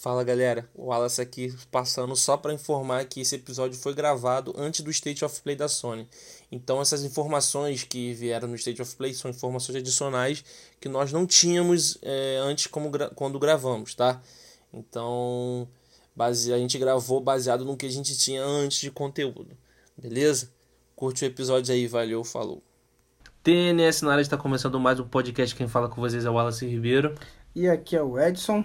Fala galera, o Wallace aqui passando só para informar que esse episódio foi gravado antes do State of Play da Sony. Então essas informações que vieram no State of Play são informações adicionais que nós não tínhamos é, antes como gra quando gravamos, tá? Então base a gente gravou baseado no que a gente tinha antes de conteúdo, beleza? Curte o episódio aí, valeu, falou. TNS na área está começando mais um podcast. Quem fala com vocês é o Wallace Ribeiro. E aqui é o Edson.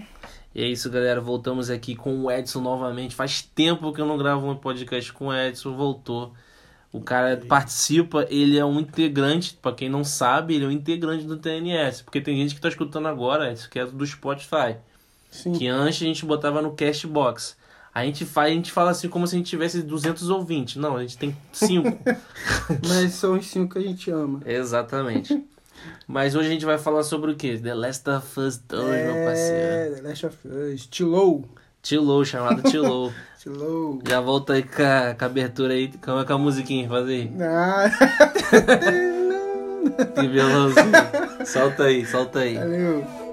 E é isso, galera. Voltamos aqui com o Edson novamente. Faz tempo que eu não gravo um podcast com o Edson. Voltou. O cara participa, ele é um integrante, para quem não sabe, ele é um integrante do TNS. Porque tem gente que tá escutando agora, Edson, que é do Spotify. Sim. Que antes a gente botava no Castbox. A gente faz, a gente fala assim como se a gente tivesse 200 ouvintes. Não, a gente tem 5. Mas são os 5 que a gente ama. Exatamente. Mas hoje a gente vai falar sobre o que? The Last of Us 2, é, meu parceiro. The Last of Us. Tilou. Tilou, chamado Tilou. Tilou. Já volta aí com a, com a abertura aí. Como é com a musiquinha? Faz aí. Ah. que violãozinho. Solta aí, solta aí. Valeu.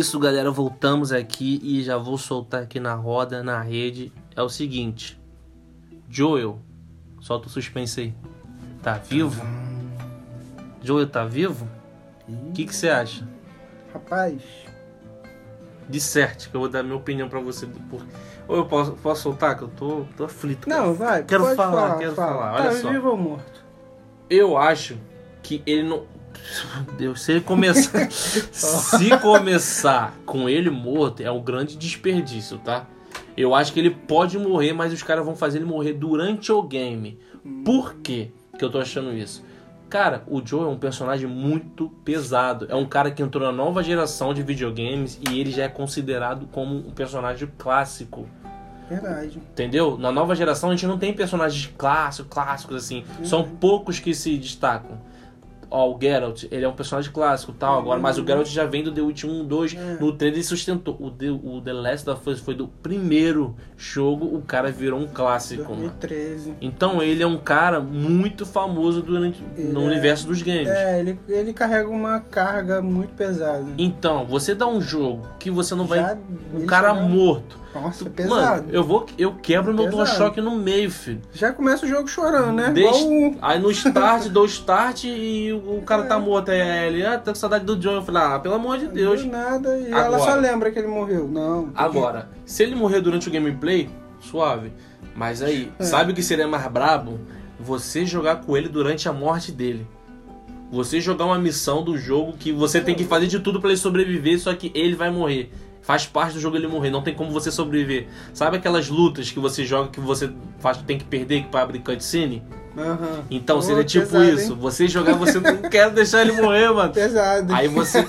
Isso, galera. Voltamos aqui e já vou soltar aqui na roda, na rede. É o seguinte: Joel, solta o suspense aí. Tá vivo? Joel tá vivo? O que você acha? Rapaz. De certo, que eu vou dar minha opinião pra você. Por... Ou eu posso, posso soltar? Que eu tô, tô aflito. Não, vai. Quero falar, falar, quero fala. falar. Tá Olha só. vivo ou morto? Eu acho que ele não. Deus, se ele começar. se começar com ele morto, é um grande desperdício, tá? Eu acho que ele pode morrer, mas os caras vão fazer ele morrer durante o game. Por quê que eu tô achando isso? Cara, o Joe é um personagem muito pesado. É um cara que entrou na nova geração de videogames e ele já é considerado como um personagem clássico. Verdade. Entendeu? Na nova geração a gente não tem personagens clássicos, clássicos assim. Uhum. São poucos que se destacam. Ó, o Geralt, ele é um personagem clássico tal, agora, mas o Geralt já vem do The Witcher 1, 2, É. no 3 ele sustentou. O The, o The Last of Us foi do primeiro jogo, o cara virou um clássico, mano. 2013. Então ele é um cara muito famoso durante, no é- universo dos games. É, ele, ele carrega uma carga muito pesada. Então, você dá um jogo que você não vai. Já- Um ele cara morto. Nossa, Mano, pesado. eu vou. Eu quebro meu Pesado. DualShock no meio, filho. Já começa o jogo chorando, né? Deixa- Igual Aí no start, dou start e o cara É. tá morto. Aí ele, ah, tô com saudade do John. Eu falei, ah, pelo amor de Deus. Do nada. E Agora. ela só lembra que ele morreu. Não. Agora, se ele morrer durante o gameplay, suave. Mas aí, É. sabe o que seria mais brabo? Você jogar com ele durante a morte dele. Você jogar uma missão do jogo que você tem que fazer de tudo pra ele sobreviver, só que ele vai morrer. Faz parte do jogo ele morrer, não tem como você sobreviver. Sabe aquelas lutas que você joga que você faz, tem que perder pra abrir cutscene? Aham. Então, Pô, seria tipo pesado, isso. hein? Você jogar, você não quer deixar ele morrer, mano. Pesado. Aí você.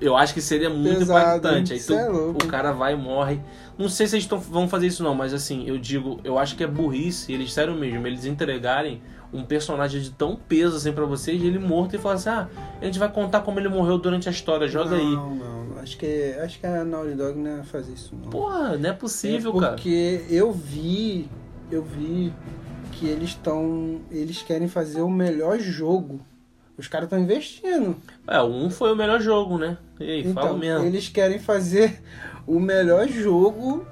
Eu acho que seria muito Pesado, impactante. Aí tu- é louco. o cara vai e morre. Não sei se eles tão, vão fazer isso não, mas assim, eu digo, eu acho que é burrice, eles, sério mesmo, eles entregarem um personagem de tão peso assim pra vocês, ele morto e falar assim, ah, a gente vai contar como ele morreu durante a história, joga não, aí. Não, não. Acho que, acho que a Naughty Dog não ia fazer isso, não. Porra, não é possível, é cara. porque eu vi, eu vi que eles estão, eles querem fazer o melhor jogo. Os caras estão investindo. É, o 1 foi o melhor jogo, né? Ei, fala Então, mesmo. eles querem fazer o melhor jogo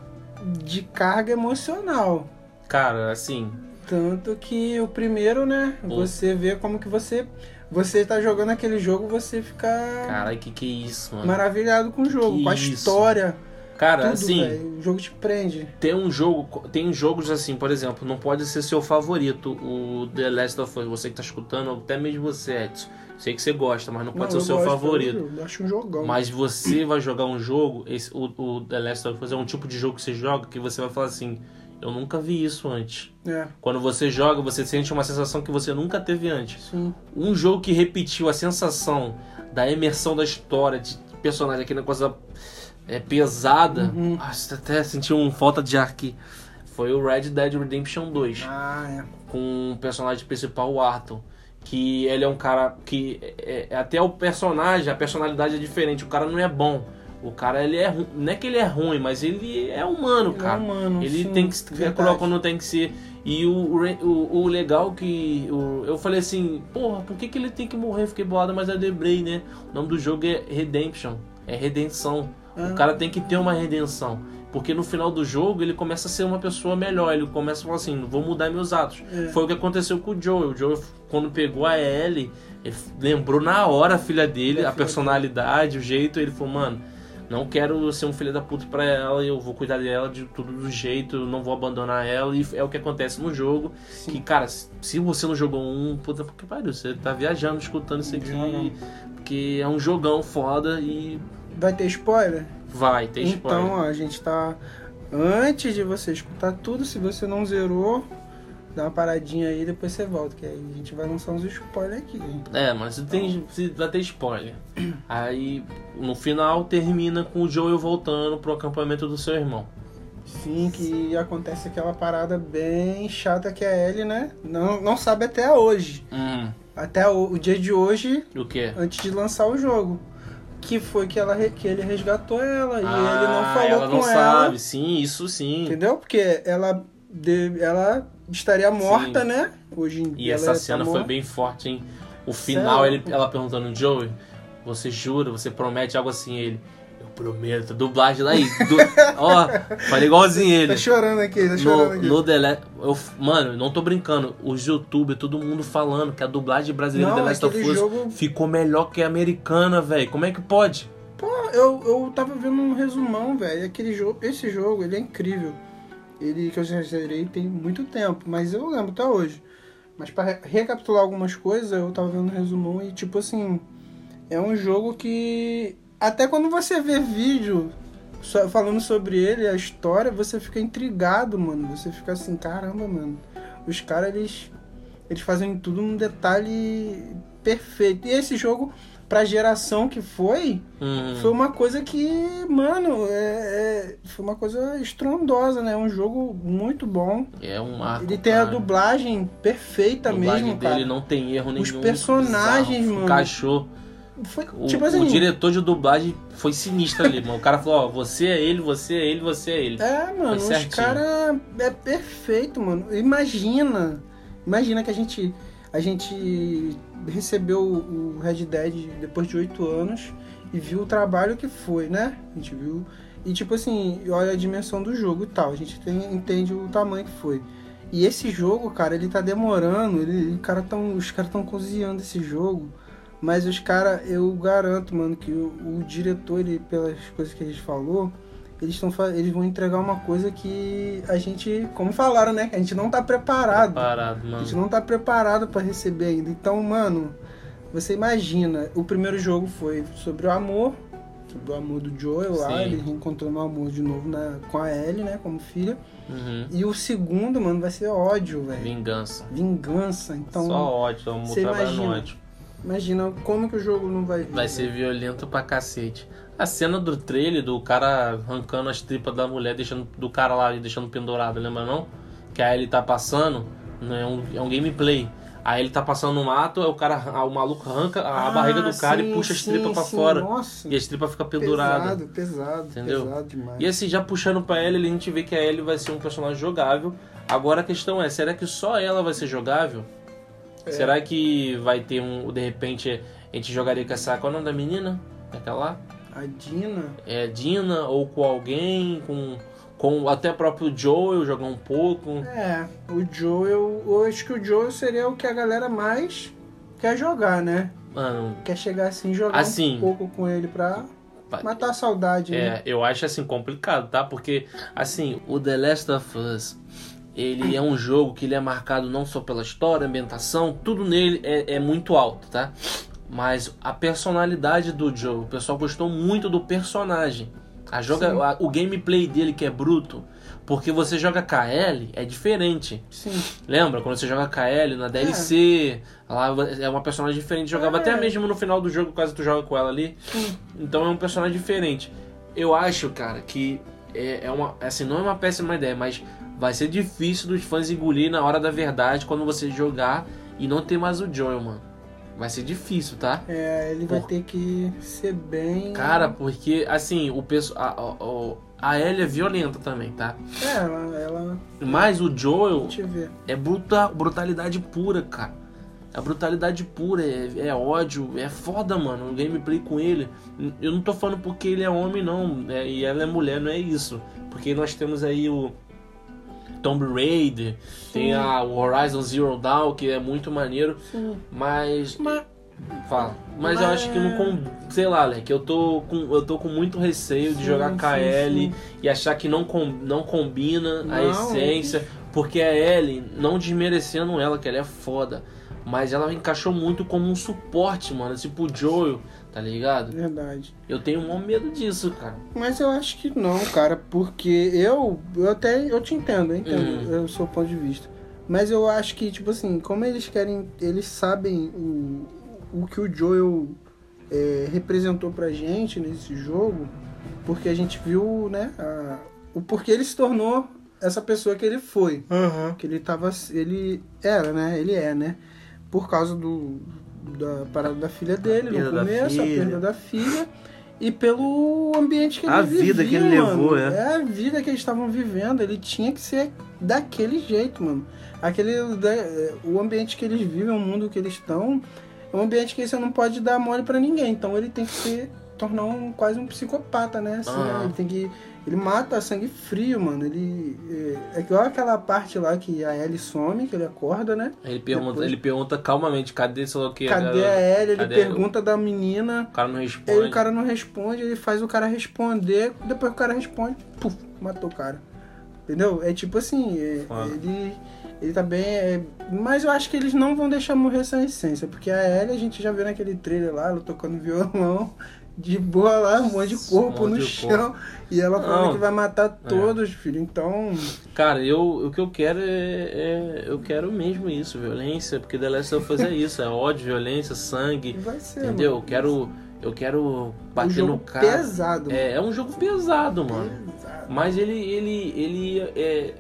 de carga emocional. Cara, assim, Tanto que o primeiro, né? Pô. Você vê como que você. Você tá jogando aquele jogo, você fica caralho, que que é isso, mano? maravilhado com o jogo, Que com a isso. história. Cara, tudo, assim, velho. O jogo te prende. Tem um jogo, tem jogos assim, por exemplo, não pode ser seu favorito, o The Last of Us. Você que tá escutando, até mesmo você, Edson. Sei que você gosta, mas não pode Não, ser o eu seu favorito. Eu, acho um jogão. Mas você vai jogar um jogo, esse, o, o The Last of Us é um tipo de jogo que você joga que você vai falar assim: Eu nunca vi isso antes. É, Quando você joga, você sente uma sensação que você nunca teve antes. sim. Um jogo que repetiu a sensação da imersão da história, de personagem, aquela coisa é, pesada. Uhum. Nossa, até senti um falta de ar aqui. Foi o Red Dead Redemption 2, Ah, é. com o personagem principal, o Arthur. que ele é um cara que é, é- até o personagem, a personalidade é diferente. O cara não é bom. O cara ele é não é que ele é ruim, mas ele é humano, Ele é cara. humano, ele sim, tem que se colocar quando tem que ser. E o, o, o, legal que o, eu falei assim, porra, por que, que ele tem que morrer? Fiquei bolado, mas eu lembrei, né? O nome do jogo é Redemption, é redenção. O cara tem que ter uma redenção. Porque no final do jogo ele começa a ser uma pessoa melhor. Ele começa a falar assim: vou mudar meus atos. É. Foi o que aconteceu com o Joe. O Joe, quando pegou a Ellie, ele lembrou na hora a filha dele, Da a filha personalidade, o jeito. Ele falou: mano, não quero ser um filho da puta pra ela. Eu vou cuidar dela de tudo do jeito. Não vou abandonar ela. E é o que acontece no jogo. Sim. Que, cara, se você não jogou um, puta que pariu. Você tá viajando, escutando isso aqui. Porque é um jogão foda e Vai ter spoiler? vai, tem spoiler. Então, ó, a gente tá. Antes de você escutar tudo, se você não zerou, dá uma paradinha aí depois você volta. Que aí a gente vai lançar uns spoilers aqui. É, mas você tem, vai ter spoiler. Aí, no final, termina com o Joel voltando pro acampamento do seu irmão. Sim, que acontece aquela parada bem chata que a Ellie, né? Não, não sabe até hoje. Hum, Até o, o dia de hoje, o quê? antes de lançar o jogo. Que foi que, ela, que ele resgatou ela e ele não Ah, falou ela com não ela. sabe, sim, isso sim. Entendeu? Porque ela, de- ela estaria morta, Sim. né? Hoje em E essa tá cena foi bem forte, hein? O final, Sério? ele, ela perguntando, Joey, você jura, você promete algo assim? Ele, prometo. Dublagem lá aí. Du... Ó, falei igualzinho ele. Tá chorando aqui, tá chorando No, aqui. no Last, eu, mano, não tô brincando. Os youtubers, todo mundo falando que a dublagem brasileira Não, do The Last of Us jogo- ficou melhor que a americana, velho. Como é que pode? Pô, eu, eu tava vendo um resumão, velho. Aquele jogo, esse jogo, ele é incrível. Ele que eu zerei tem muito tempo, mas eu lembro até hoje. Mas pra re- recapitular algumas coisas, eu tava vendo um resumão e tipo assim, é um jogo que até quando você vê vídeo falando sobre ele, a história, você fica intrigado, mano. Você fica assim, caramba, mano. Os caras eles eles fazem tudo num detalhe perfeito. E esse jogo pra geração que foi, Hum, foi uma coisa que, mano, é, é- foi uma coisa estrondosa, né? Um jogo muito bom. é um marco. Ele tem a cara. dublagem perfeita A dublagem mesmo, dele cara. não tem erro nenhum. Os personagens, bizarro, mano. Encaixou. Foi, O, tipo o assim, diretor de dublagem foi sinistro ali, mano. O cara falou, ó, você é ele, você é ele, você é ele. é, mano, os caras é perfeito, mano. Imagina, imagina que a gente a gente recebeu o Red Dead depois de oito anos e viu o trabalho que foi, né? A gente viu e tipo assim, olha a dimensão do jogo e tal. A gente tem- entende o tamanho que foi. E esse jogo, cara, ele tá demorando. Ele, o cara tão, os caras estão cozinhando esse jogo. Mas os caras, eu garanto, mano, que o, o diretor, ele, pelas coisas que a gente falou, eles, tão, eles vão entregar uma coisa que a gente, como falaram, né? Que a gente não tá preparado. Parado, A gente mano. não tá preparado pra receber ainda. Então, mano, você imagina, o primeiro jogo foi sobre o amor, sobre o amor do Joel lá, Sim. ele reencontrando o amor de novo na, com a Ellie, né, como filha. Uhum. E o segundo, mano, vai ser ódio, velho. Vingança. Vingança. Então, Só ódio, vamos você trabalhar no imagina. ódio. Imagina como que o jogo não vai Vai ser violento pra cacete. A cena do trailer, do cara arrancando as tripas da mulher, deixando do cara lá e deixando pendurado, lembra não? Que aí ele tá passando, né, é um, é um gameplay. Aí ele tá passando no mato, aí o cara, ah, o maluco arranca a Ah, barriga do cara e sim, puxa as tripas pra sim. fora. Nossa, E as tripas ficam penduradas. pesado, pesado, Entendeu? pesado demais. E assim, já puxando pra Ellie, a gente vê que a Ellie vai ser um personagem jogável. Agora a questão é, será que só ela vai ser jogável? É. Será que vai ter um. De repente a gente jogaria com essa. Qual é o nome da menina? Aquela lá? A Dina, É Dina ou com alguém, com. Com até próprio Joel jogar um pouco. é, o Joel, eu acho que o Joel seria o que a galera mais quer jogar, né? Mano, Quer chegar assim, jogar Assim. um pouco com ele pra matar a saudade, né? É, eu acho assim complicado, tá? Porque assim, o The Last of Us, ele é um jogo que ele é marcado não só pela história, ambientação, tudo nele é, é muito alto, tá? Mas a personalidade do Joe, o pessoal gostou muito do personagem. A joga, a- o gameplay dele que é bruto, porque você joga KL é diferente. Sim. Lembra quando você joga KL na DLC? Lá é uma personagem diferente. Jogava É. até mesmo no final do jogo, quase tu joga com ela ali. Sim. Então é um personagem diferente. Eu acho, cara, que é, é uma. Assim, não é uma péssima ideia, mas vai ser difícil dos fãs engolir na hora da verdade quando você jogar e não ter mais o Joel, mano. Vai ser difícil, tá? É, ele vai ter que ser bem. Cara, porque, assim, o pessoal. A, a, a Ellie é violenta também, tá? É, ela. ela... Mas o Joel Deixa eu ver. é bruta, brutalidade pura, cara. É brutalidade pura, é, é, ódio, é foda, mano. O gameplay com ele. Eu não tô falando porque ele é homem, não. É, e ela é mulher, não é isso. Porque nós temos aí o Tomb Raider, Sim. tem a, o Horizon Zero Dawn, que é muito maneiro. Sim. Mas. Mas, Fala. Mas, Mas, eu acho que não com, sei lá, Leque, eu tô com eu tô com muito receio de jogar KL sim, sim. e achar que não com, não combina não, a essência, porque a Ellie, não desmerecendo ela, que ela é foda, mas ela encaixou muito como um suporte, mano, tipo o Joel, tá ligado? Verdade. Eu tenho um medo disso, cara. Mas eu acho que não, cara, porque eu eu até eu te entendo, eu entendo uhum. o seu ponto de vista. Mas eu acho que, tipo assim, como eles querem, eles sabem o, o que o Joel é, representou pra gente nesse jogo, porque a gente viu, né, a, o porquê ele se tornou essa pessoa que ele foi. Uhum. Que ele tava. Ele era, né? Ele é, né? Por causa do. Da parada da filha dele no começo, a perda da filha. E pelo ambiente que ele A vida que ele mano. levou, é. É a vida que eles estavam vivendo. Ele tinha que ser daquele jeito, mano. Aquele. O ambiente que eles vivem, o mundo que eles estão é um ambiente que você não pode dar mole para ninguém. Então ele tem que se tornar um, quase um psicopata, né? Assim, uhum. Ele tem que. Ele mata a sangue frio, mano. Ele. É, é igual aquela parte lá que a Ellie some, que ele acorda, né? Ele pergunta, Depois, ele pergunta calmamente, cadê sei lá o que? Cadê a Ellie? Ele pergunta da menina. O cara não responde. Aí o cara não responde, ele faz o cara responder. Depois o cara responde, puf, matou o cara. Entendeu? É tipo assim, é, ele ele também é. Mas eu acho que eles não vão deixar morrer essa essência. Porque a Ellie a gente já viu naquele trailer lá, ela tocando violão, de boa lá, um monte de corpo um monte no de chão. Corpo. E ela falando que vai matar é. todos, é. filho. Então. Cara, eu, o que eu quero é, é, Eu quero mesmo isso, violência. Porque The Last of Us é isso, é ódio, violência, sangue. Vai ser. Entendeu? Mano. Eu quero. Eu quero bater um no cara. pesado. É, é um jogo pesado, mano. Pesado. Mas ele. ele, ele é,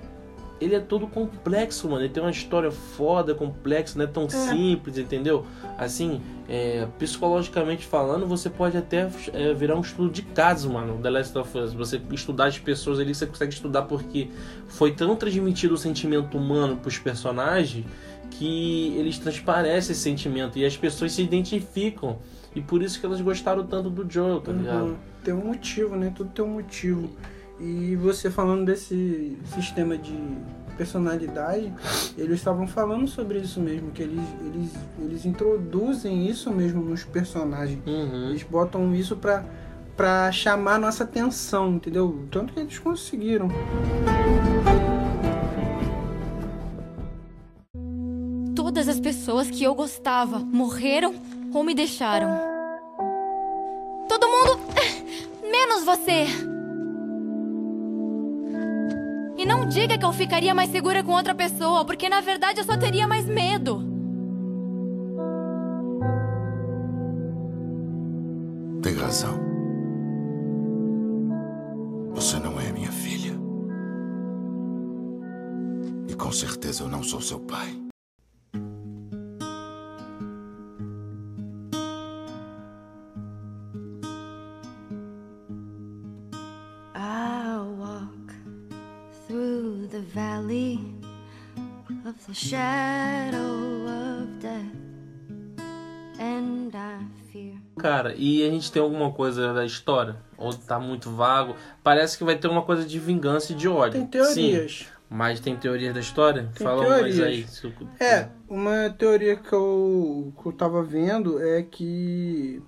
ele é todo complexo, mano. Ele tem uma história foda, complexa, não é tão é. simples, entendeu? Assim, é, psicologicamente falando, você pode até é, virar um estudo de caso, mano, The Last of Us. Você estudar as pessoas ali, você consegue estudar porque foi tão transmitido o sentimento humano pros personagens que eles transparecem esse sentimento e as pessoas se identificam. E por isso que elas gostaram tanto do Joel, tá ligado? Uhum. Tem um motivo, né? Tudo tem um motivo. E você falando desse sistema de personalidade, eles estavam falando sobre isso mesmo, que eles, eles, eles introduzem isso mesmo nos personagens. Uhum. Eles botam isso pra, pra chamar nossa atenção, entendeu? Tanto que eles conseguiram. Todas as pessoas que eu gostava morreram ou me deixaram. Todo mundo. menos você! Não diga que eu ficaria mais segura com outra pessoa, porque na verdade eu só teria mais medo. Tem razão. Você não é minha filha. E com certeza eu não sou seu pai. Cara, e a gente tem alguma coisa da história? Ou tá muito vago? Parece que vai ter uma coisa de vingança e de ódio. Tem teorias. Sim, mas tem teorias da história? Tem Fala teorias. mais aí. É, uma teoria que eu, que eu tava vendo é que,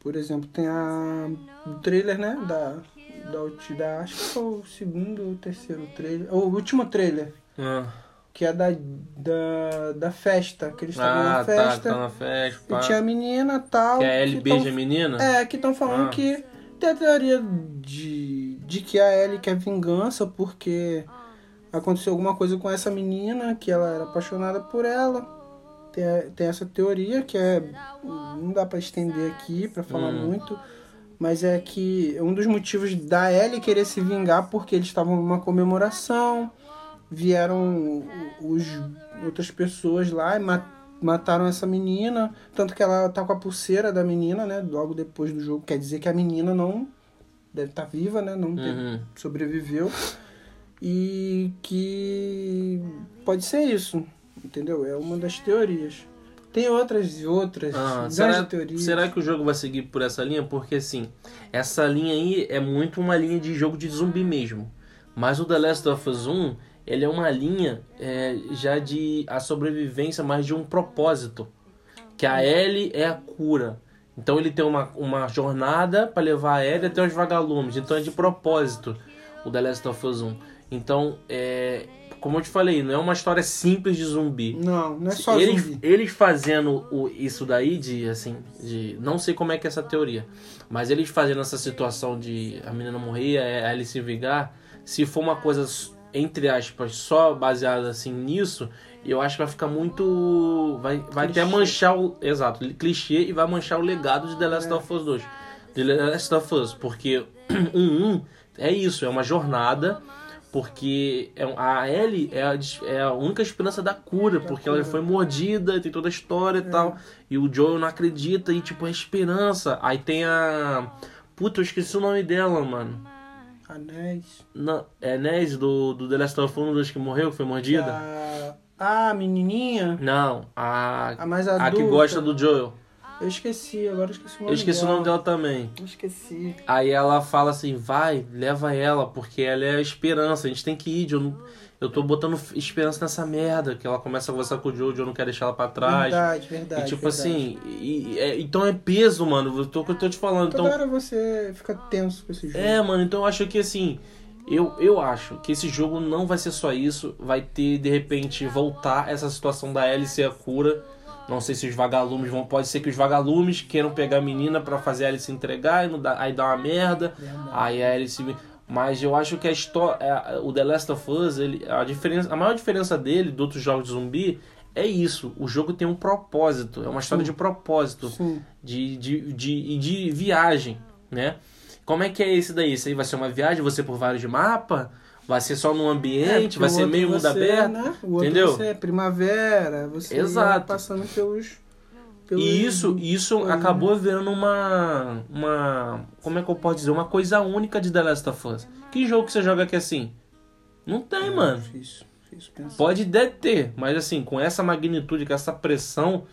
por exemplo, tem a, o trailer, né, da, da, da acho que foi o segundo ou terceiro trailer, ou o último trailer. Ah que é da, da, da festa, que eles estavam ah, na festa. Tá, na festa. Pá. E tinha a menina tal. Que é a Ellie beija tão, a menina? É, que estão falando ah. que tem a teoria de, de que a Ellie quer vingança porque aconteceu alguma coisa com essa menina, que ela era apaixonada por ela. Tem, tem essa teoria que é. Não dá para estender aqui, para falar hum. muito. Mas é que um dos motivos da Ellie querer se vingar porque eles estavam numa comemoração vieram os outras pessoas lá e mataram essa menina, tanto que ela tá com a pulseira da menina, né? Logo depois do jogo, quer dizer que a menina não deve estar viva, né? Não teve- Uhum. sobreviveu. E que pode ser isso, entendeu? É uma das teorias. Tem outras e outras, Ah, será, teorias. será que o jogo vai seguir por essa linha? Porque assim, essa linha aí é muito uma linha de jogo de zumbi mesmo. Mas o The Last of Us 1, ele é uma linha é, já de a sobrevivência, mas de um propósito. Que a Ellie é a cura. Então ele tem uma, uma jornada para levar a Ellie até os vagalumes. Então é de propósito o The Last of Us 1. Então, é, como eu te falei, não é uma história simples de zumbi Não, não é só eles, zumbi. eles fazendo o, isso daí de assim de não sei como é que é essa teoria mas eles fazendo essa situação de a menina morrer a Alice se vingar se for uma coisa entre aspas só baseada assim nisso eu acho que vai ficar muito vai, vai até manchar o exato clichê e vai manchar o legado de The Last of Us 2 The Last of Us porque um, um é isso é uma jornada porque é a Ellie é a, é a única esperança da cura, porque ela cura. foi mordida, tem toda a história e tal. E o Joel não acredita e, tipo, é esperança. Aí tem a. Puta, eu esqueci o nome dela, mano. Anéis. Não, é Nez do, do The Last of Us 1 dos que morreu, que foi mordida? A, a menininha, Não, a. a mais A adulta. que gosta do Joel. Eu esqueci, agora eu esqueci o nome Eu esqueci o nome dela também. Eu esqueci. Aí ela fala assim, vai, leva ela, porque ela é a esperança, a gente tem que ir, eu, não- eu tô botando esperança nessa merda, que ela começa a conversar com o Joe, o Joe não quer deixar ela pra trás. Verdade, verdade. e tipo verdade. assim, e- e- é- então é peso, mano, eu tô, eu tô te falando. Toda Então, hora você fica tenso com esse jogo. é, mano, então eu acho que assim, eu, eu acho que esse jogo não vai ser só isso, vai ter, de repente, voltar essa situação da Ellie ser a cura. Não sei se os vagalumes vão. Pode ser que os vagalumes queiram pegar a menina pra fazer a se entregar e não dá, aí dá uma merda. Verdade. Aí a se. Mas eu acho que a história. O The Last of Us, ele, a, diferença, a maior diferença dele, de outros jogos de zumbi, é isso. O jogo tem um propósito. É uma história de propósito. Sim. De, de, de, e de viagem, né? Como é que é esse daí? Isso aí vai ser uma viagem, você por vários mapas? Vai ser só num ambiente? É, vai ser meio mundo você, aberto? Né? O outro Entendeu? Você é primavera, você Exato. passando pelos. pelos E isso, isso acabou virando uma, uma. Como é que eu posso dizer? Uma coisa única de The Last of Us. Que jogo que você joga aqui assim? Não tem, mano. Difícil, difícil. Pode deve ter, mas assim, com essa magnitude, com essa pressão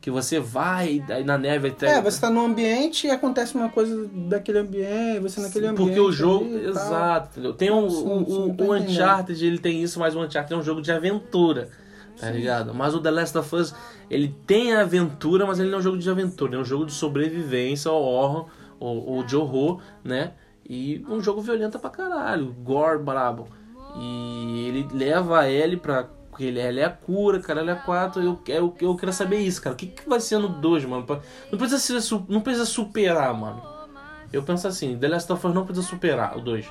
que você vai aí na neve até. É, você tá num ambiente e acontece uma coisa daquele ambiente, você naquele ambiente. Porque o jogo. ali. Exato, entendeu? Tem um, Sim, o, sim, tô o. Uncharted, ele tem isso, mas o Uncharted é um jogo de aventura. Tá ligado? Mas o The Last of Us, ele tem a aventura, mas ele não é um jogo de aventura, é um jogo de sobrevivência, ou horror, ou, ou de horror, né? E um jogo violento pra caralho, gore brabo. E ele leva a Ellie pra. Porque ele, ela é a cura, cara, ela é a 4. Eu, eu, eu quero saber isso, cara. O que, que vai ser no 2, mano? Não precisa, ser, não precisa superar, mano. Eu penso assim, The Last of Us não precisa superar o 2.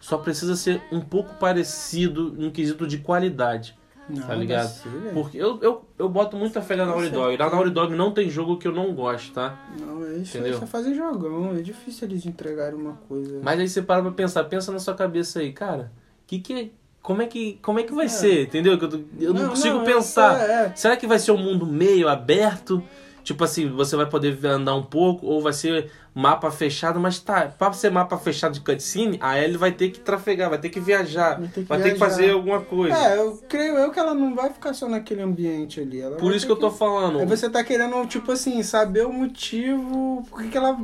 Só precisa ser um pouco parecido no quesito de qualidade. Não, tá ligado? Porque eu, eu, eu boto muita fé na Naughty Dog. Na. Naughty Dog não tem jogo que eu não gosto, tá? Não, é isso. Entendeu? Eles só fazem jogão. É difícil eles entregarem uma coisa. Mas aí você para pra pensar, pensa na sua cabeça aí, cara, que que como é que como é que vai ser, entendeu? Eu, eu não, consigo eu pensar. sei, é. Será que vai ser um mundo meio aberto? Tipo assim, você vai poder andar um pouco, ou vai ser mapa fechado, mas tá, pra ser mapa fechado de cutscene, a Ellie vai ter que trafegar, vai ter que viajar, Vai ter que vai ter que fazer alguma coisa. É, eu creio eu que ela não vai ficar só naquele ambiente ali. Ela Por isso que eu tô falando. Aí você tá querendo, tipo assim, saber o motivo, por que que ela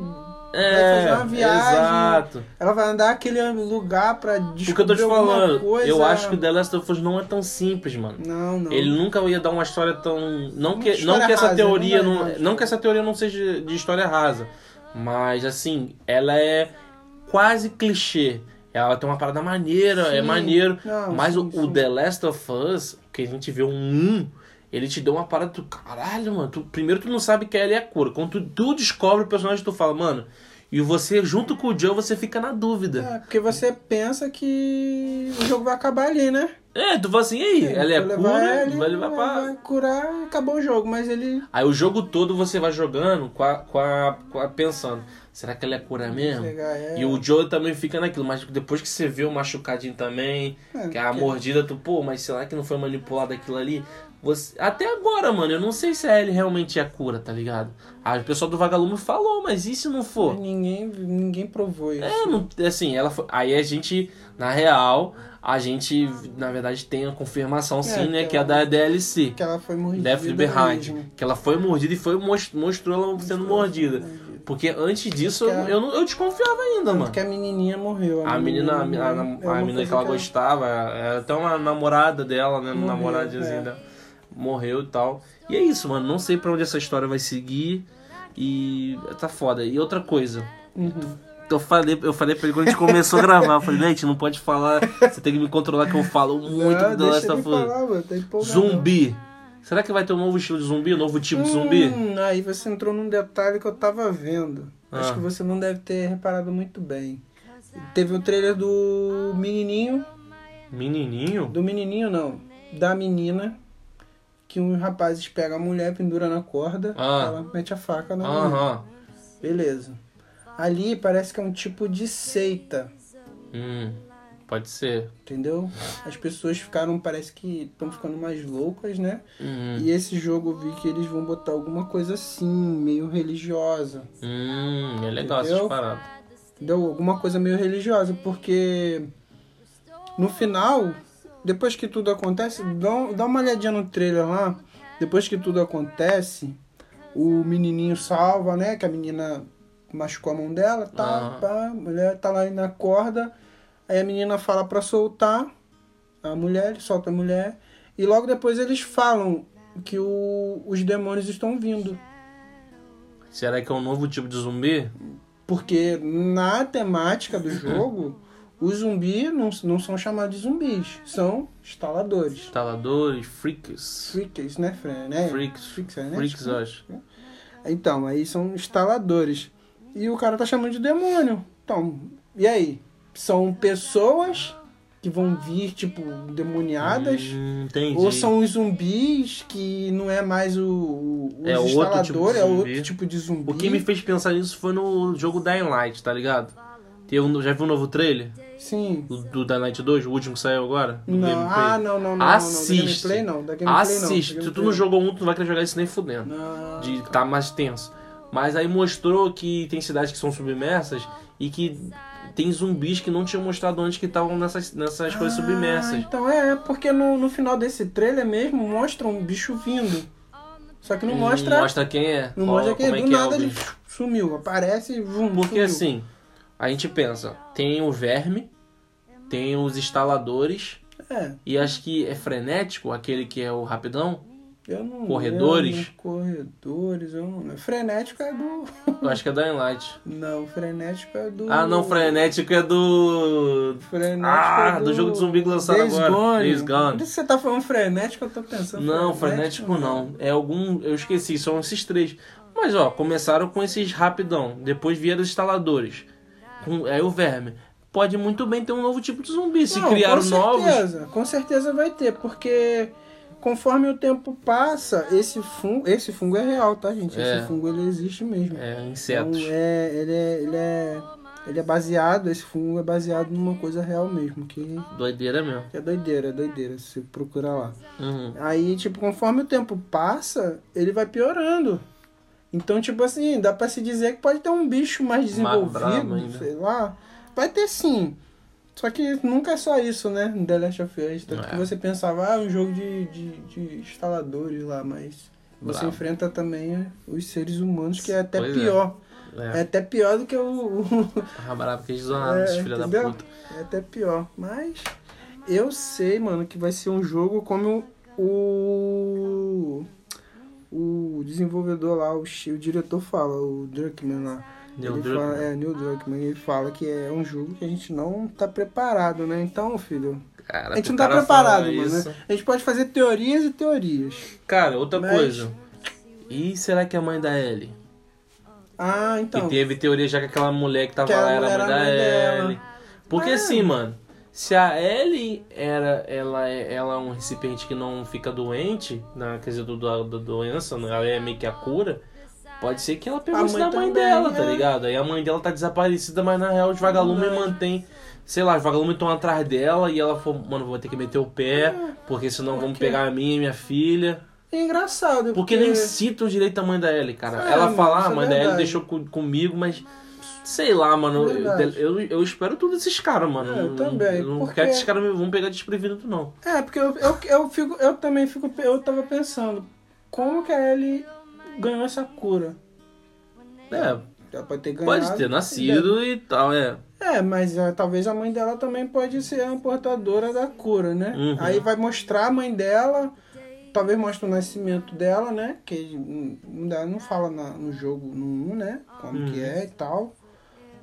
é, vai fazer uma viagem. exato. Ela vai andar aquele lugar pra descobrir Porque eu tô te falando, coisa. eu acho que o The Last of Us não é tão simples, mano. Não, não. Ele nunca ia dar uma história tão. Não Uma que, não que essa rasa, teoria não não, é, não que essa teoria não seja de história rasa, mas assim, ela é quase clichê. Ela tem uma parada maneira, é Sim. maneiro. Não, mas sim, o, o sim. The Last of Us, que a gente vê um 1, ele te deu uma parada, tu, caralho, mano. Tu, primeiro tu não sabe que ela é a cura. Quando tu, tu descobre o personagem, tu fala, mano. E você, junto com o Joe, você fica na dúvida. É, porque você pensa que o jogo vai acabar ali, né? É, tu fala assim, e aí? ela é a Vai cura, ele, vai levar pra. Vai curar acabou o jogo, mas ele. Aí o jogo todo você vai jogando com a, com a, com a- pensando, será que ela é cura mesmo? pegar ela. E o Joe também fica naquilo, mas depois que você vê o machucadinho também, É, que a mordida, tu, pô, mas será que não foi manipulado aquilo ali? Você... Até agora, mano, eu não sei se a Ellie realmente é a cura, tá ligado? A o pessoal do Vagalume falou, mas e se não for? Ninguém, ninguém provou isso. É, não, assim, ela foi, aí a gente, na real, a gente, na verdade, tem a confirmação sim, né, que que é a ela- da DLC. Que ela foi mordida. Left Behind. Que ela foi mordida e foi mos- mostrou ela sendo mordida. Porque antes disso, eu, eu, eu desconfiava ainda, Tanto mano. que a menininha morreu. A menina, a, a, é a uma menina que ela gostava, era até uma namorada dela, né? Morreu, Namoradinha é. dela. Morreu e tal. E é isso, mano. Não sei pra onde essa história vai seguir. E tá foda. E outra coisa. Uhum. Eu falei, eu falei pra ele quando a gente começou a gravar. Eu falei, gente, não pode falar. Você tem que me controlar que eu falo muito Ah, do Last of Us. tá. Zumbi. Será que vai ter um novo estilo de zumbi? Um novo tipo de zumbi? Hum, aí você entrou num detalhe que eu tava vendo. Acho Ah. que você não deve ter reparado muito bem. Teve o trailer do menininho. Menininho? Do menininho, não. Da menina. Que uns rapazes pegam a mulher, pendura na corda. Ah. Ela mete a faca na mulher. Aham. Beleza. Ali parece que é um tipo de seita. Hum, pode ser. Entendeu? As pessoas ficaram, parece que estão ficando mais loucas, né? Hum, E esse jogo eu vi que eles vão botar alguma coisa assim, meio religiosa. hum, é legal Entendeu? essas paradas. Entendeu? Alguma coisa meio religiosa, porque no final, depois que tudo acontece, dá, dá uma olhadinha no trailer lá. Depois que tudo acontece, o menininho salva, né? Que a menina machucou a mão dela, tá? Pá, a mulher tá lá na corda. Aí a menina fala pra soltar a mulher, solta a mulher. E logo depois eles falam que o- os demônios estão vindo. Será que é um novo tipo de zumbi? Porque na temática do jogo, os zumbis não, não são chamados de zumbis, são instaladores. Instaladores, freaks. Freaks, né, Fran? Né? Freaks. Freaks, né? Freaks, eu acho. Então, aí são instaladores. E o cara tá chamando de demônio. Então, e aí? São pessoas que vão vir, tipo, demoniadas? Hum, entendi. Ou são os zumbis que não é mais o, o É outro instaladores, tipo é outro tipo de zumbi. O que me fez pensar nisso foi no jogo Dying Light, tá ligado? Um- já viu o novo trailer? Sim. Do, do Dying Light 2, o último que saiu agora? Não, ah, não, não, não. Assiste. Não, da gameplay não. Da gameplay Assiste. não. Se tu não jogou um, tu não vai querer jogar isso nem fudendo. Não. De tá mais tenso. Mas aí mostrou que tem cidades que são submersas e que tem zumbis que não tinham mostrado antes que estavam nessas, nessas coisas Ah, submersas. Então é, porque no, no final desse trailer mesmo mostra um bicho vindo. Só que não Hum, mostra. mostra quem é. Não qual- mostra quem é. é Do que é nada o ele sumiu. Aparece e vum, Porque sumiu. assim, a gente pensa, tem o verme, tem os instaladores, É, e acho que é frenético, aquele que é o rapidão. Eu não. Corredores? lembro. Corredores, eu não. Frenético é do. Eu acho que é Dying Light. Não, frenético é do. Ah, não, frenético é do. Frenético Ah, é do jogo de zumbi que lançaram Days agora. Gone. Days Gone. Por isso você tá falando frenético, eu tô pensando. Não, frenético não. É algum. Eu esqueci, são esses três. Mas ó, começaram com esses rapidão. Depois vieram os instaladores. Com, aí o verme. Pode muito bem ter um novo tipo de zumbi. Se Não, criaram com novos. certeza, Com certeza vai ter, porque conforme o tempo passa, esse fungo, esse fungo é real, tá, gente? É. Esse fungo ele existe mesmo. É, insetos. Então, é, ele é, ele é, ele é baseado, esse fungo é baseado numa coisa real mesmo, que, Doideira mesmo. que é doideira, é doideira, se procurar lá. Uhum. Aí, tipo, conforme o tempo passa, ele vai piorando. Então, tipo assim, dá pra se dizer que pode ter um bicho mais desenvolvido, sei lá. Vai ter sim. Só que nunca é só isso, né? No The Last of Us. Tanto É. que você pensava, ah, é um jogo de, de, de instaladores lá, mas você Brabo. enfrenta também os seres humanos, que é até Pois é. pior. É. É. até pior do que o. o- Ah, brabo que zonaram, é, filha da puta. É até pior. Mas eu sei, mano, que vai ser um jogo como o. O desenvolvedor lá, o, o diretor fala, o Druckmann lá. Neil ele Druckmann. Fala, é, Neil Druckmann, ele fala que é um jogo que a gente não tá preparado, né? Então, filho, Cara, a gente não tá preparado, mano. isso- né? A gente pode fazer teorias e teorias. Cara, outra Mas- coisa. E será que a mãe da Ellie? Ah, então. que teve teoria já que aquela mulher que tava Que lá era a mãe era da mãe. Ellie. Porque É. assim, mano, se a Ellie era, ela é, ela é um recipiente que não fica doente, na dizer, do, da, da doença, né, ela é meio que a cura, Pode ser que ela pegou A isso mãe da mãe também, dela, tá é. ligado? Aí a mãe dela tá desaparecida, mas na real os vagalumes Verdade. mantém. Sei lá, os vagalumes estão atrás dela e ela falou, mano, vou ter que meter o pé, porque senão vão É. porque- pegar a minha e minha filha. É engraçado. Porque nem citam direito a mãe da Ellie, cara. É, ela mano, fala, ah, isso a é mãe da Ellie deixou co- comigo, mas. Sei lá, mano. Eu, eu, eu espero tudo desses caras, mano. É, eu Não- também, Eu não porque- quero que esses caras me vão pegar desprevenido, não. É, porque eu, eu, eu, fico, eu também fico. Eu tava pensando, como que a Ellie ganhou essa cura? É, Ela pode ter ganhado. pode ter nascido e tal, é. É, mas é, talvez a mãe dela também pode ser a portadora da cura, né? Uhum. Aí vai mostrar a mãe dela, talvez mostre o nascimento dela, né? Que não, não fala na- no jogo, no 1, né? Como Uhum. que é e tal.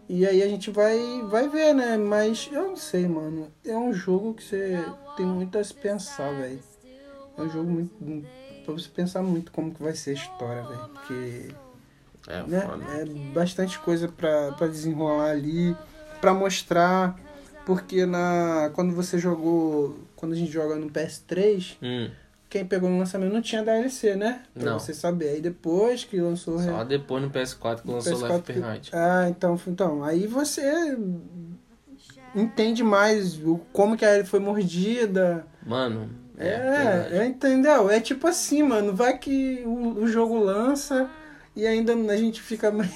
E aí a gente vai, vai ver, né? Mas eu não sei, mano. É um jogo que você tem muito a se pensar, velho. É um jogo muito. Pra você pensar muito como que vai ser a história, velho. Porque É, né? foda. É bastante coisa pra pra desenrolar ali, pra mostrar, porque na quando você jogou, quando a gente joga no PS3, Hum, quem pegou no lançamento não tinha DLC, né? Pra Não. você saber. Aí depois que lançou só depois no PS4 que lançou o PS4 Left que- Behind. Ah, então, então, aí você entende mais o como que ela foi mordida. Mano, é, É, verdade. é, entendeu? É tipo assim, mano, vai que o, o jogo lança e ainda a gente fica meio...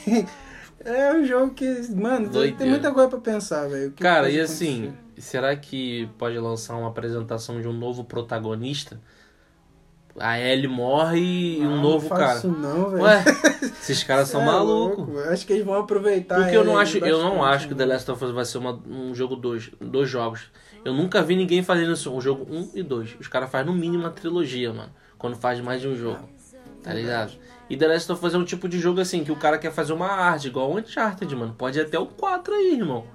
É um jogo que, mano, tem- tem Doideira. muita coisa pra pensar, velho. Cara, e acontecer? assim, será que pode lançar uma apresentação de um novo protagonista? A Ellie morre e um Não, novo não cara. isso não, velho. Ué, esses caras são É malucos. louco. Acho que eles vão aproveitar Porque eu não acho, eu não acho que né? The Last of Us vai ser uma- um jogo dois, dois jogos. Eu nunca vi ninguém fazendo isso, um jogo um e dois. Os caras fazem no mínimo uma trilogia, mano. Quando faz mais de um jogo. Tá ligado? E The Last of Us é um tipo de jogo assim que o cara quer fazer uma arte, igual o Uncharted, mano. Pode ir até o 4 aí, irmão.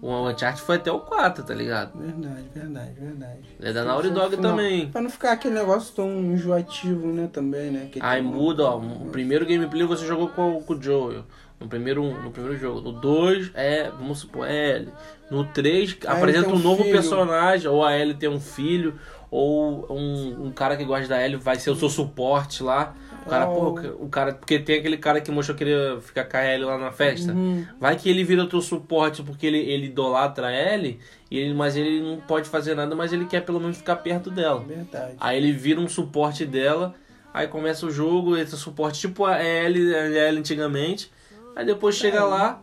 O Uncharted foi até o 4, tá ligado? Verdade, verdade, verdade. É da Naughty Dog também. Pra não ficar aquele negócio tão enjoativo, né, também, né? que Aí muda, ó. O primeiro gameplay você jogou com, com o Joel. No primeiro, no primeiro jogo. No 2 é, vamos supor, é Ellie. No 3 A Ellie apresenta um um novo filho. personagem. Ou a Ellie tem um filho. Ou um, um cara que gosta da Ellie vai ser o seu suporte lá. O cara, Oh. pô, o cara. Porque tem aquele cara que mostrou que ele ficar com a Ellie lá na festa. Uhum. Vai que ele vira teu suporte porque ele, ele idolatra a Ellie. E ele, mas ele não pode fazer nada, mas ele quer pelo menos ficar perto dela. Verdade. Aí ele vira um suporte dela, aí começa o jogo, esse suporte tipo a L, a L antigamente. Aí depois chega lá,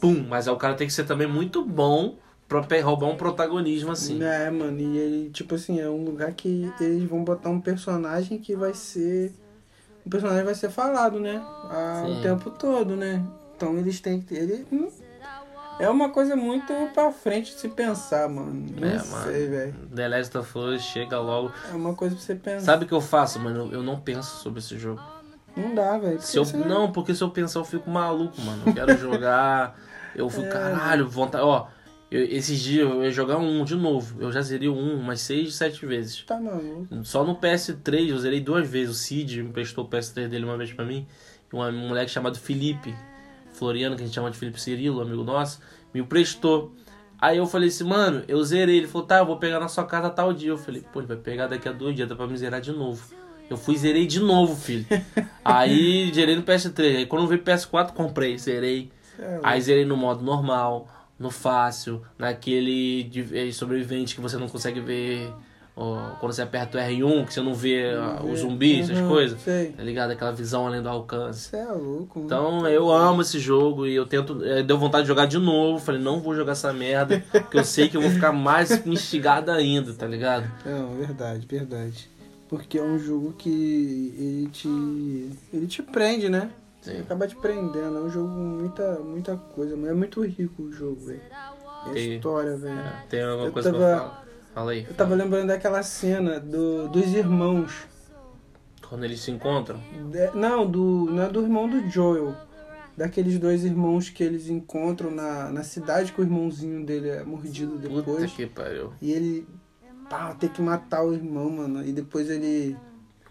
pum, mas aí o cara tem que ser também muito bom pra roubar um protagonismo assim. É, mano, e ele, tipo assim, é um lugar que eles vão botar um personagem que vai ser. O personagem vai ser falado, né? Ah, Sim. o tempo todo, né? Então eles têm que ter. Ele, hum, é uma coisa muito pra frente de se pensar, mano. Não É, sei, velho. The Last of Us chega logo. É uma coisa pra você pensar. Sabe o que eu faço, mano? Eu não penso sobre esse jogo. Não dá, velho. Se eu, não, porque se eu pensar eu fico maluco, mano. Eu quero jogar. Eu É. fico, caralho, vontade. Ó, eu- esses dias eu ia jogar um de novo. Eu já zerei um umas 6, 7 vezes. Tá maluco. Só no PS3 eu zerei duas vezes. O Cid me prestou o PS3 dele uma vez pra mim. E um moleque chamado Felipe, Floriano, que a gente chama de Felipe Cirilo, amigo nosso, me prestou. Aí eu falei assim, mano, eu zerei. Ele falou, tá, eu vou pegar na sua casa tal dia. Eu falei, pô, ele vai pegar daqui a dois dias, dá pra me zerar de novo. Eu fui e zerei de novo, filho. Aí zerei no PS3. Aí quando veio PS4, comprei, zerei. É, Aí zerei no modo normal, no fácil, naquele de eh, sobrevivente que você não consegue ver. ó, quando você aperta o R1, que você não vê ah, os zumbis, essas Uhum, coisas. Sei. Tá ligado? Aquela visão além do alcance. Você é louco, mano. Então eu amo esse jogo e eu tento. eh, Deu vontade de jogar de novo. Falei, não vou jogar essa merda, porque eu sei que eu vou ficar mais instigado ainda, tá ligado? Não, verdade, verdade. Porque é um jogo que ele te. ele te prende, né? Sim. acaba te prendendo. É um jogo com muita, muita coisa, mas é muito rico o jogo, velho. E a Tem- história, velho. Tem alguma Eu coisa tava- pra falar? Fala aí. Eu tava lembrando daquela cena do, dos irmãos. Quando eles se encontram. De- não, do, não é do irmão do Joel. Daqueles dois irmãos que eles encontram na, na cidade que o irmãozinho dele é mordido Puta depois. que pariu. E ele pá, tem que matar o irmão, mano. E depois ele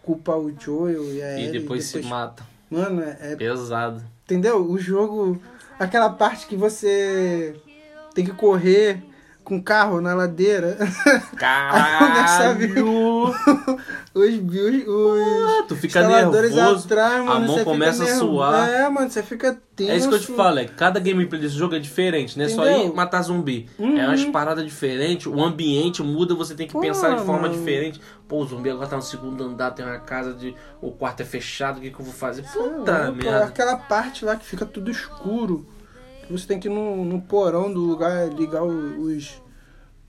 culpa o Joel e a E Ellie, depois se mata. Mano, é, é- Pesado. Entendeu? O jogo. Aquela parte que você tem que correr com carro na ladeira. Caralho! os bios, os tu fica nervoso, atrás, a mano. mão você começa a suar. É, mano, você fica tenso. É isso que eu te falo, é cada gameplay desse jogo é diferente, não é só Entendeu? ir matar zumbi. É Uhum. umas paradas diferentes, o ambiente muda, você tem que Pô, pensar de forma mano. diferente. Pô, o zumbi agora tá no segundo andar, tem uma casa de. O quarto é fechado, o que, que eu vou fazer? Lá, Puta pô, merda. Aquela parte lá que fica tudo escuro. Você tem que ir no, no porão do lugar ligar os,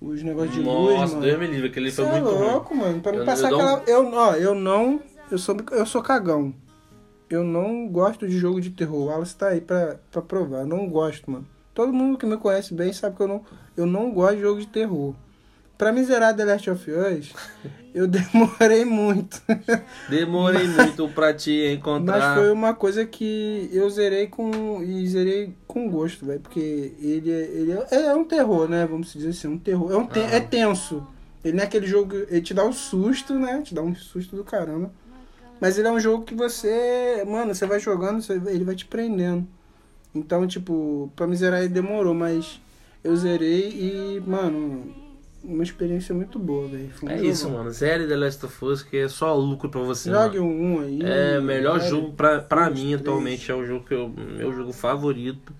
os negócios de luz, Nossa, mano. Deus me livre, aquele foi é muito ruim. louco, mano. Pra me Eu- passar eu aquela. Eu, ó, eu não. Eu sou, eu sou cagão. Eu não gosto de jogo de terror. O Wallace tá aí pra, pra provar. Eu não gosto, mano. Todo mundo que me conhece bem sabe que eu não, eu não gosto de jogo de terror. Pra me zerar The Last of Us, eu demorei muito. Demorei muito pra te Mas encontrar. foi uma coisa que eu zerei com. E zerei com gosto, velho. Porque ele, é- ele é, é um terror, né? Vamos dizer assim, um terror. É, um te- é tenso. Ele não é aquele jogo. Ele te dá um susto, né? Te dá um susto do caramba. Mas ele é um jogo que você. Mano, você vai jogando, você- ele vai te prendendo. Então, tipo, pra me zerar ele demorou, mas eu zerei e, mano, uma experiência muito boa, velho. Um É isso, mano. Zero The Last of Us, que é só lucro pra você. Jogue um aí. É, melhor jogo pra, pra mim três. atualmente é o jogo que eu, meu jogo favorito.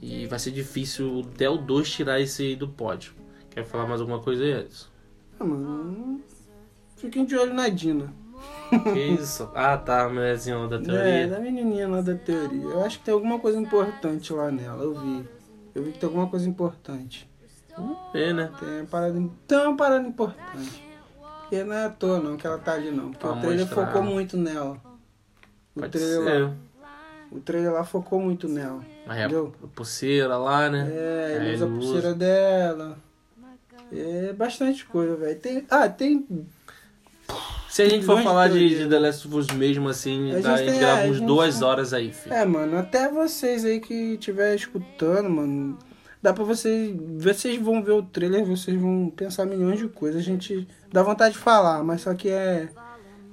E vai ser difícil até o 2 tirar esse aí do pódio. Quer falar mais alguma coisa aí, Edson? Ah, mano. Fiquem de olho na Dina. Que isso? Ah, tá, a mulherzinha lá da É, teoria. da menininha lá da teoria. Eu acho que tem alguma coisa importante lá nela, eu vi. Eu vi que tem alguma coisa importante. Vamos ver, né? Tem uma parada, tem uma parada importante. E não é à toa não que ela tá ali não. Porque Pra o trailer mostrar. focou muito nela. O Pode trailer, ser. lá, o trailer lá focou muito nela. Mas é Entendeu? a pulseira lá, né? É, ele usa a pulseira dela. É bastante coisa, velho. Tem, ah, tem Se a gente for falar de, de The Last of Us mesmo, assim, A a gente gente, tem- grava é, a uns gente duas horas aí, filho. É, mano, até vocês aí que estiver escutando, mano, dá pra vocês. Vocês vão ver o trailer, vocês vão pensar milhões de coisas. A gente dá vontade de falar, mas só que é.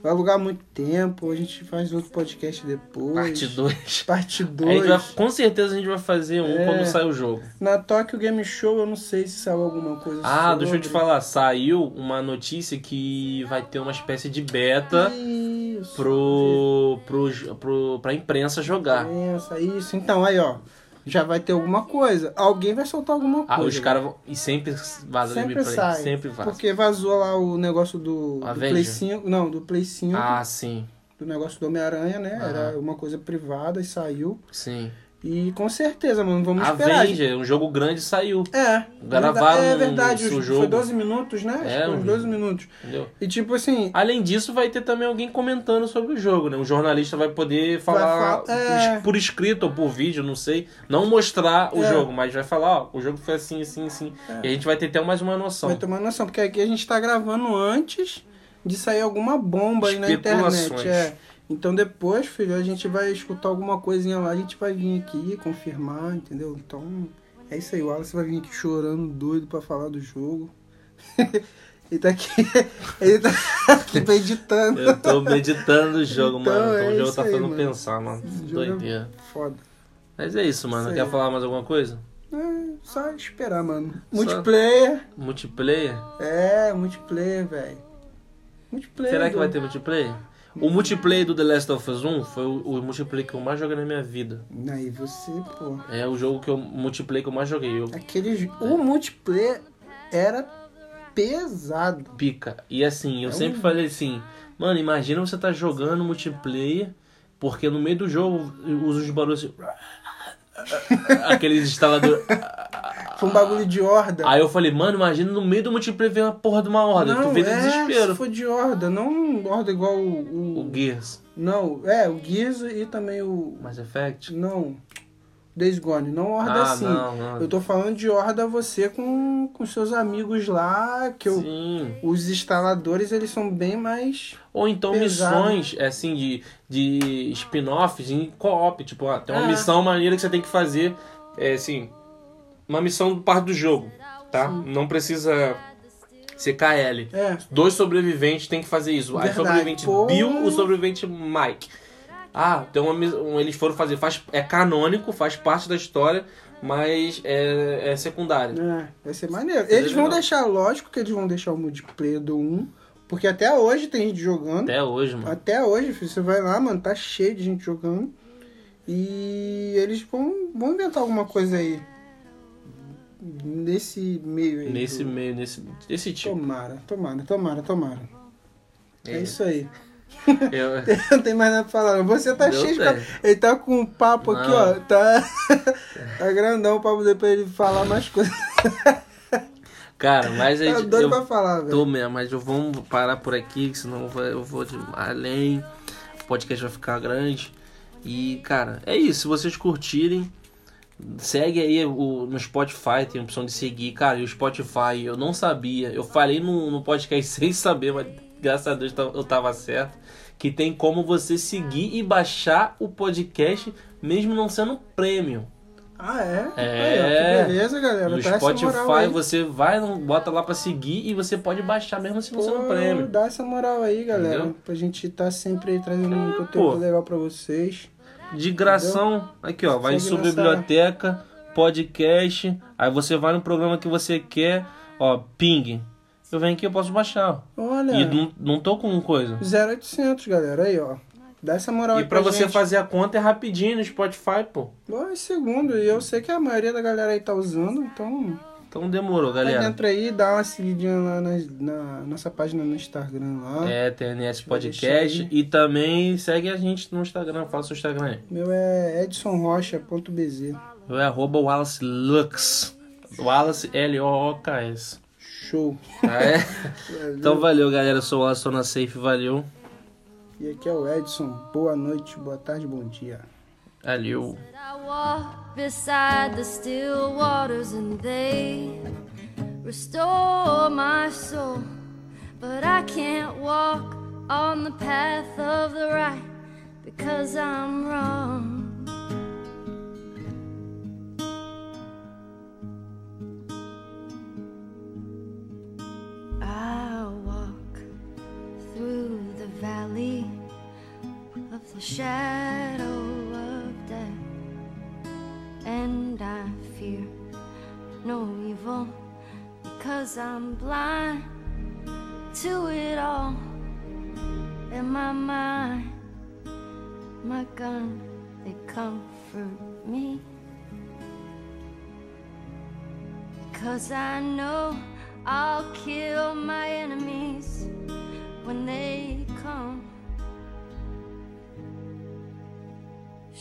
Vai alugar muito tempo, a gente faz outro podcast depois. Parte 2. Parte A gente vai- 2. com certeza a gente vai fazer um É. quando sair o jogo. Na Tokyo Game Show eu não sei se saiu alguma coisa Ah, sobre. deixa eu te falar, saiu uma notícia que vai ter uma espécie de beta Isso. pro, pro, pro, pra imprensa jogar. Pensa, isso. Então, aí, ó. Já vai ter alguma coisa. Alguém vai soltar alguma Ah, coisa. os caras vão. E sempre vaza Sempre gameplay. sai. Sempre vaza. Porque vazou lá o negócio do, do. Play 5. Não, do Play 5. Ah, sim. Do negócio do Homem-Aranha, né? Era uma coisa privada e saiu. Sim. E com certeza, mano, vamos esperar. Avenger, um jogo grande saiu. É. Gravaram É verdade, os- jogo. foi 12 minutos, né? Acho É, um- uns 12 minutos. Entendeu? E tipo assim, Além disso, vai ter também alguém comentando sobre o jogo, né? Um jornalista vai poder falar fa- é. por escrito ou por vídeo, não sei. Não mostrar o É. jogo, mas vai falar, ó, o jogo foi assim, assim, assim. E a gente vai ter até mais uma noção. vai tomar noção, porque aqui a gente tá gravando antes de sair alguma bomba aí na internet. É. Então depois, filho, a gente vai escutar alguma coisinha lá, a gente vai vir aqui confirmar, entendeu? Então é isso aí, o Wallace vai vir aqui chorando, doido pra falar do jogo. ele tá aqui, ele tá aqui meditando. Eu tô meditando o jogo, Então, mano. Então é o jogo tá aí, fazendo mano. pensar, mano. É Doideira. Foda. Mas é isso, mano. Isso Quer falar mais alguma coisa? É, só esperar, mano. Só- Multiplayer. Multiplayer? É, multiplayer, velho. Multiplayer. Será que vai ter multiplayer? O multiplayer do The Last of Us 1 foi o, o multiplayer que eu mais joguei na minha vida. Aí você, pô. É o jogo que eu, multiplayer que eu mais joguei. Eu Aquele. O multiplayer era pesado. pica. E assim, eu É sempre um- falei assim, mano, imagina você tá jogando multiplayer, porque no meio do jogo usa os barulhos assim. Aqueles instaladores. Foi um bagulho de horda. Aí eu falei, mano, imagina no meio do multiplayer ver uma porra de uma horda. tu vê é, desespero. se for de horda, não horda igual o. O Gears, Não, é, o Gears e também o. Mass Effect. Não. Days Gone, não horda ah, assim. não, não. Eu tô falando de horda você com, com seus amigos lá, que eu, Sim. os instaladores eles são bem mais. Ou então missões, assim, de, de spin-offs em co-op. Tipo, ah, tem uma É. missão maneira que você tem que fazer, é, assim, uma missão parte do jogo, tá? Não precisa ser KL. É, Dois sobreviventes tem que fazer isso. Aí o Verdade. sobrevivente Pô. Bill, o sobrevivente Mike. Ah, tem uma, mis- um, eles foram fazer, faz, é canônico, faz parte da história, mas é, é secundário. É, vai ser maneiro. Eles vão deixar, lógico que eles vão deixar o multiplayer do 1, porque até hoje tem gente jogando. Até hoje, mano. Até hoje, filho, você vai lá, mano, tá cheio de gente jogando. E eles vão, vão inventar alguma coisa aí. Nesse meio aí. Nesse do- meio, nesse desse tipo. Tomara, tomara, tomara, tomara. É, isso aí. Eu- Não tem mais nada pra falar. Você tá Deu cheio de. tempo. Ele tá com um papo aqui, Não. ó. Tá, tá grandão poder pra ele falar mais coisas. Cara, mas a Tá gente, doido eu pra falar, velho. tô mesmo, mas eu vamos parar por aqui, senão eu vou, eu vou de- além. O podcast vai ficar grande. E, cara, é isso. Se vocês curtirem, segue aí o, no Spotify, tem a opção de seguir. Cara, e o Spotify, eu não sabia. Eu falei no, no podcast sem saber, mas graças a Deus tá- eu tava certo. Que tem como você seguir e baixar o podcast, mesmo não sendo premium. Ah, é? É. Aí, ó, que beleza, galera. No Dá Spotify você vai, bota lá pra seguir e você pode baixar mesmo se não sendo Pô, prêmio. Dá essa moral aí, galera. Entendeu? Pra gente tá sempre aí trazendo um conteúdo legal pra vocês. De gração, aqui ó, vai em sua biblioteca, podcast, aí você vai no programa que você quer, ó, ping. Eu venho aqui, eu posso baixar. Olha, E não, não tô com coisa. 0800, galera. Aí, ó. Dá essa moral E aí pra você gente. fazer a conta é rapidinho no Spotify, pô. Dois segundos. E eu sei que a maioria da galera aí tá usando, então. Então demorou, galera. dentro aí, dá uma seguidinha lá na, na nossa página no Instagram lá. É, TNS Podcast. E também segue a gente no Instagram. Fala seu Instagram aí. Meu é edsonrocha.bz. Eu é arroba Wallace Lux. Wallace L-O-O-K-S. Show. Ah, é? Então valeu, galera. Eu sou o Wallace, tô na Safe. Valeu. E aqui é o Edson. Boa noite, boa tarde, bom dia. I walk beside the still waters and they restore my soul. But I can't walk on the path of the right because I'm wrong. I walk through the valley of the shadow of death, and I fear no evil because I'm blind to it all. In my mind, my gun, they comfort me. Cause I know I'll kill my enemies when they come.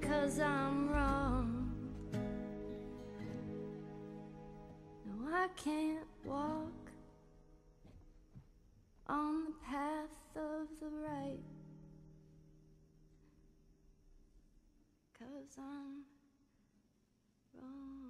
because I'm wrong. No, I can't walk on the path of the right because I'm wrong.